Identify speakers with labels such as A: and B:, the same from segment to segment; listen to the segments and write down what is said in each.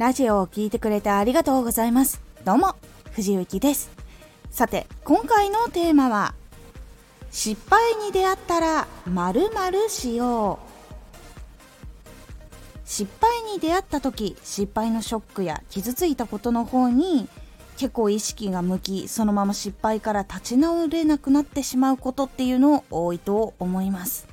A: ラジオを聴いてくれてありがとうございます。どうも藤幸です。さて今回のテーマは失敗に出会ったら〇〇しよう。失敗に出会った時失敗のショックや傷ついたことの方に結構意識が向きそのまま失敗から立ち直れなくなってしまうことっていうの多いと思います。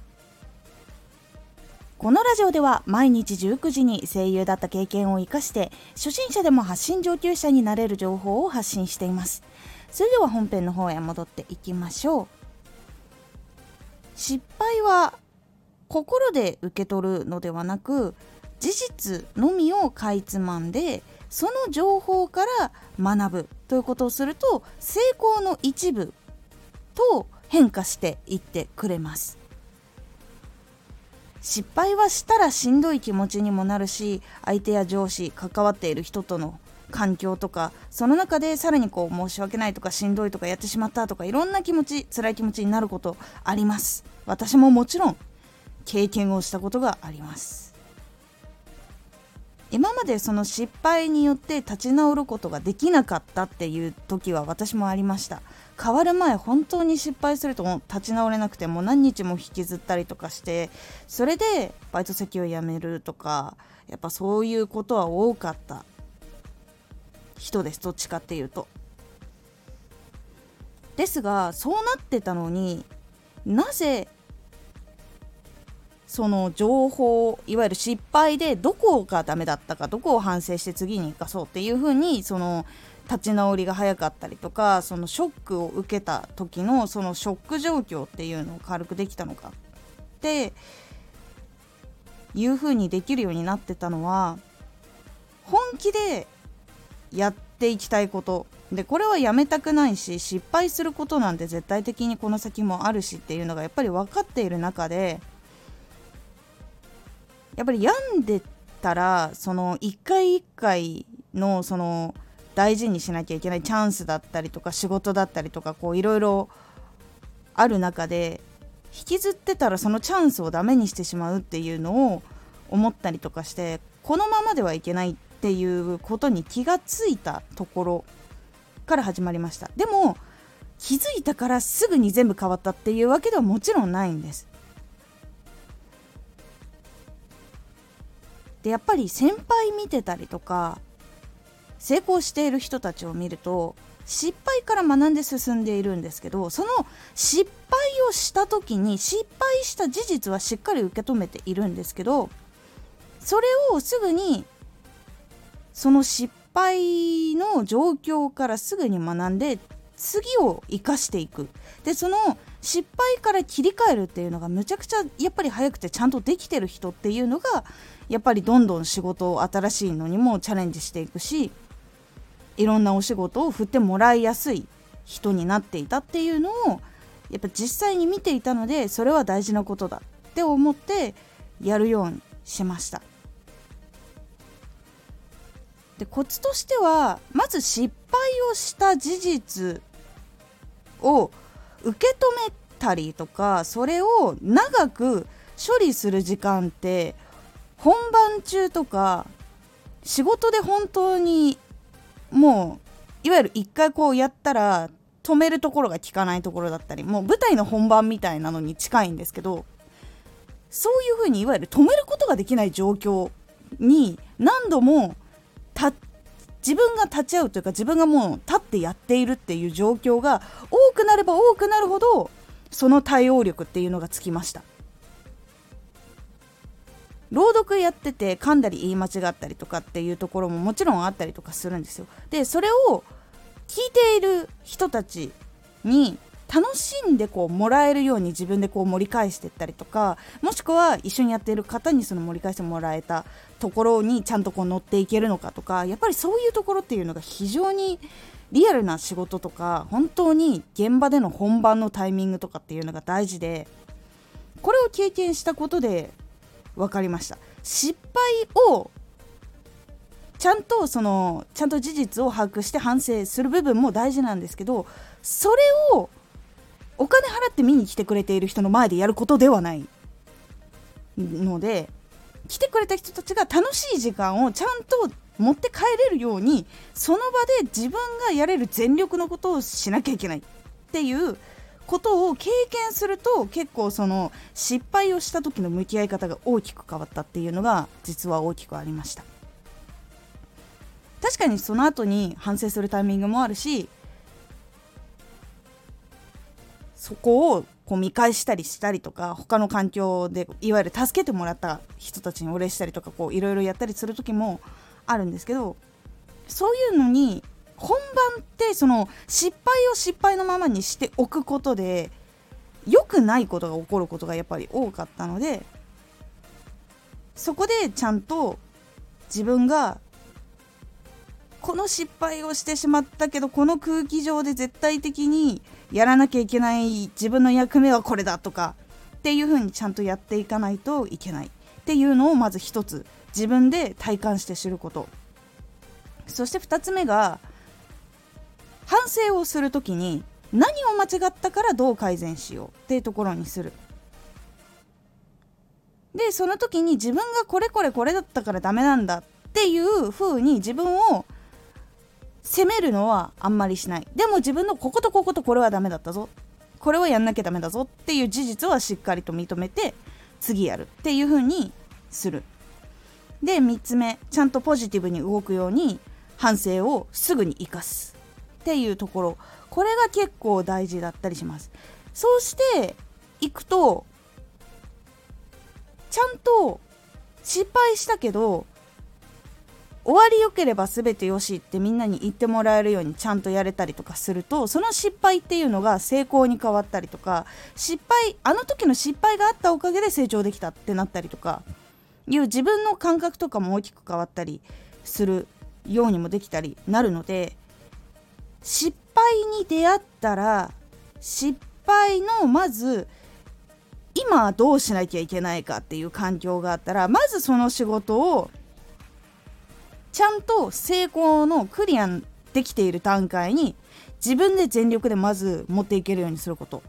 A: このラジオでは毎日19時に声優だった経験を生かして初心者でも発信上級者になれる情報を発信しています。それでは本編の方へ戻っていきましょう。失敗は心で受け取るのではなく事実のみをかいつまんでその情報から学ぶということをすると成功の一部と変化していってくれます。失敗はしたらしんどい気持ちにもなるし相手や上司関わっている人との環境とかその中でさらにこう申し訳ないとかしんどいとかやってしまったとかいろんな気持ち辛い気持ちになることあります。私ももちろん経験をしたことがあります。今までその失敗によって立ち直ることができなかったっていう時は私もありました。変わる前本当に失敗すると立ち直れなくてもう何日も引きずったりとかしてそれでバイト先を辞めるとかやっぱそういうことは多かった。人ですどっちかっていうと。ですがそうなってたのになぜその情報いわゆる失敗でどこがダメだったかどこを反省して次に生かそうっていうふうにその立ち直りが早かったりとかそのショックを受けた時のそのショック状況っていうのを軽くできたのか。っていう風にできるようになってたのは本気でやっていきたいこと。でこれはやめたくないし失敗することなんて絶対的にこの先もあるしっていうのがやっぱり分かっている中でやっぱり病んでたらその一回一回のその大事にしなきゃいけないチャンスだったりとか仕事だったりとかこういろいろある中で引きずってたらそのチャンスをダメにしてしまうっていうのを思ったりとかしてこのままではいけないっていうことに気がついたところから始まりました。でも気づいたからすぐに全部変わったっていうわけではもちろんないんです。でやっぱり先輩見てたりとか成功している人たちを見ると失敗から学んで進んでいるんですけどその失敗をした時に失敗した事実はしっかり受け止めているんですけどそれをすぐにその失敗の状況からすぐに学んで次を生かしていく。でその失敗から切り替えるっていうのがむちゃくちゃやっぱり早くてちゃんとできてる人っていうのがやっぱりどんどん仕事を新しいのにもチャレンジしていくしいろんなお仕事を振ってもらいやすい人になっていたっていうのをやっぱ実際に見ていたのでそれは大事なことだって思ってやるようにしました。でコツとしてはまず失敗をした事実を受け止めたりとかそれを長く処理する時間って本番中とか仕事で本当にもういわゆる一回こうやったら止めるところが効かないところだったりもう舞台の本番みたいなのに近いんですけどそういうふうにいわゆる止めることができない状況に何度も自分が立ち会うというか自分がもう立ってやっているっていう状況が多くなれば多くなるほどその対応力っていうのがつきました。朗読やってて噛んだり言い間違ったりとかっていうところももちろんあったりとかするんですよ。でそれを聞いている人たちに楽しんでこうもらえるように自分でこう盛り返していったりとかもしくは一緒にやっている方にその盛り返してもらえたところにちゃんとこう乗っていけるのかとかやっぱりそういうところっていうのが非常にリアルな仕事とか本当に現場での本番のタイミングとかっていうのが大事でこれを経験したことで分かりました。失敗をちゃんとそのちゃんと事実を把握して反省する部分も大事なんですけどそれをお金払って見に来てくれている人の前でやることではない。ので来てくれた人たちが楽しい時間をちゃんと持って帰れるようにその場で自分がやれる全力のことをしなきゃいけないっていうことを経験すると結構その失敗をした時の向き合い方が大きく変わったっていうのが実は大きくありました。確かにその後に反省するタイミングもあるしそこをこう見返したりしたりとか他の環境でいわゆる助けてもらった人たちにお礼したりとかこういろいろやったりする時もあるんですけどそういうのに本番ってその失敗を失敗のままにしておくことで良くないことが起こることがやっぱり多かったのでそこでちゃんと自分がこの失敗をしてしまったけどこの空気上で絶対的にやらなきゃいけない自分の役目はこれだとかっていう風にちゃんとやっていかないといけない。っていうのをまず一つ自分で体感して知ること。そして2つ目が反省をする時に何を間違ったからどう改善しようっていうところにする。でその時に自分がこれこれこれだったからダメなんだっていう風に自分を責めるのはあんまりしない。でも自分のこことこことこれはダメだったぞ。これはやんなきゃダメだぞっていう事実はしっかりと認めて次やるっていう風にする。で3つ目ちゃんとポジティブに動くように反省をすぐに生かす。っていうところ。これが結構大事だったりします。そうしていくとちゃんと失敗したけど終わりよければ全てよしってみんなに言ってもらえるようにちゃんとやれたりとかするとその失敗っていうのが成功に変わったりとか失敗あの時の失敗があったおかげで成長できたってなったりとかいう自分の感覚とかも大きく変わったりするようにもできたりなるので失敗に出会ったら失敗のまず今どうしなきゃいけないかっていう環境があったらまずその仕事をちゃんと成功のクリアできている段階に自分で全力でまず持っていけるようにすること。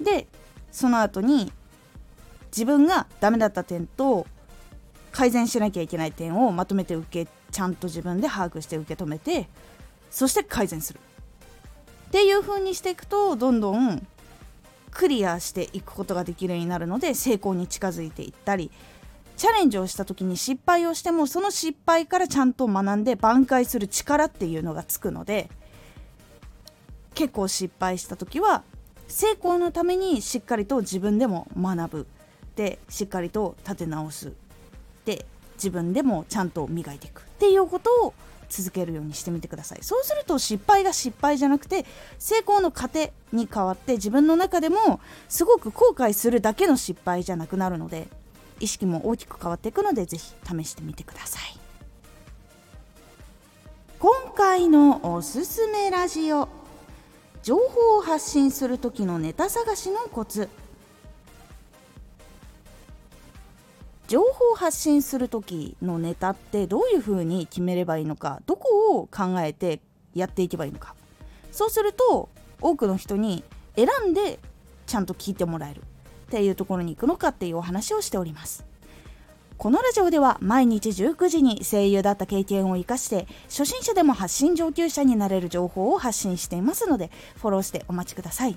A: でその後に自分がダメだった点と改善しなきゃいけない点をまとめて受けちゃんと自分で把握して受け止めてそして改善する。っていう風にしていくとどんどんクリアしていくことができるようになるので成功に近づいていったりチャレンジをした時に失敗をしてもその失敗からちゃんと学んで挽回する力っていうのがつくので結構失敗した時は成功のためにしっかりと自分でも学ぶ。でしっかりと立て直す。で自分でもちゃんと磨いていく。っていうことを続けるようにしてみてください。そうすると失敗が失敗じゃなくて成功の糧に変わって自分の中でもすごく後悔するだけの失敗じゃなくなるので意識も大きく変わっていくので是非試してみてください。今回のおすすめラジオ。情報を発信する時のネタ探しのコツ。を発信する時のネタってどういうふうに決めればいいのかどこを考えてやっていけばいいのか。そうすると多くの人に選んでちゃんと聞いてもらえる。っていうところに行くのかっていうお話をしております。このラジオでは毎日19時に声優だった経験を生かして初心者でも発信上級者になれる情報を発信していますのでフォローしてお待ちください。